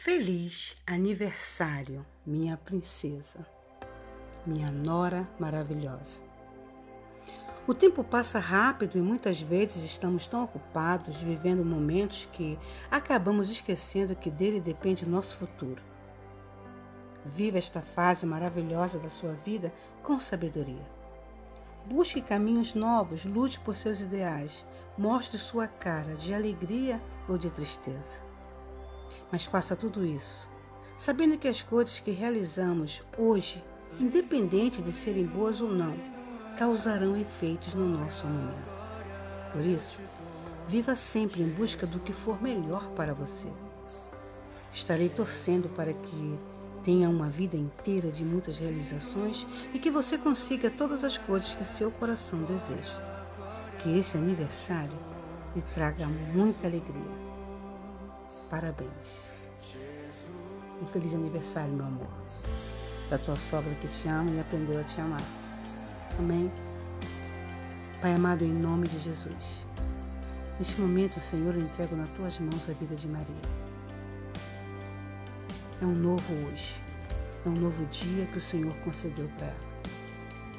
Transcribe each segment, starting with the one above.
Feliz aniversário, minha princesa, minha nora maravilhosa. O tempo passa rápido e muitas vezes estamos tão ocupados vivendo momentos que acabamos esquecendo que dele depende nosso futuro. Viva esta fase maravilhosa da sua vida com sabedoria. Busque caminhos novos, lute por seus ideais, mostre sua cara de alegria ou de tristeza. Mas faça tudo isso, sabendo que as coisas que realizamos hoje, independente de serem boas ou não, causarão efeitos no nosso amanhã. Por isso, viva sempre em busca do que for melhor para você. Estarei torcendo para que tenha uma vida inteira de muitas realizações e que você consiga todas as coisas que seu coração deseja. Que esse aniversário lhe traga muita alegria Parabéns. Um feliz aniversário, meu amor. Da tua sogra que te ama e aprendeu a te amar. Amém? Pai amado, em nome de Jesus. Neste momento, Senhor, eu entrego nas tuas mãos a vida de Maria. É um novo hoje. É um novo dia que o Senhor concedeu para ela.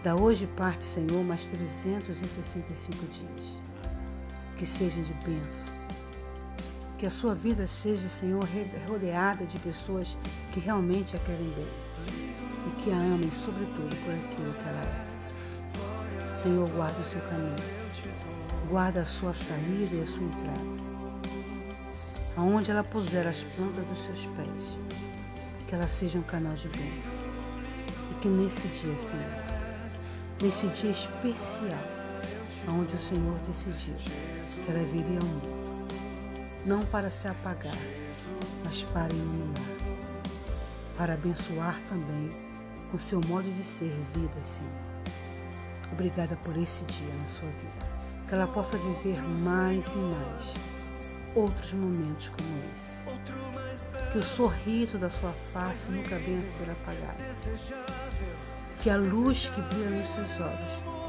Da hoje parte, Senhor, mais 365 dias. Que sejam de bênção, que a sua vida seja, Senhor, rodeada de pessoas que realmente a querem bem e que a amem, sobretudo, por aquilo que ela é. Senhor, guarda o seu caminho, guarda a sua saída e a sua entrada. Aonde ela puser as plantas dos seus pés, que ela seja um canal de bênção. E que nesse dia, Senhor, nesse dia especial, onde o Senhor decidiu que ela viria ao mundo, não para se apagar, mas para iluminar, para abençoar também com seu modo de ser vidas, Senhor. Obrigada por esse dia na sua vida, que ela possa viver mais e mais outros momentos como esse. Que o sorriso da sua face nunca venha a ser apagado. Que a luz que brilha nos seus olhos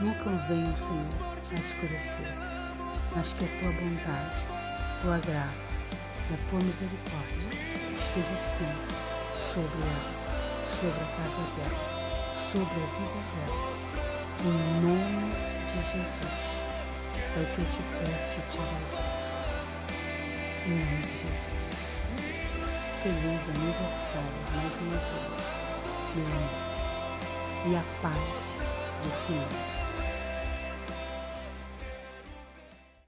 nunca venha, Senhor, a escurecer, mas que a tua bondade tua graça e a tua misericórdia esteja sempre sobre ela, sobre a casa dela, sobre a vida dela. Em nome de Jesus. É o que eu te peço e te agradeço. Em nome de Jesus. Feliz aniversário mais uma vez, meu amor. E a paz do Senhor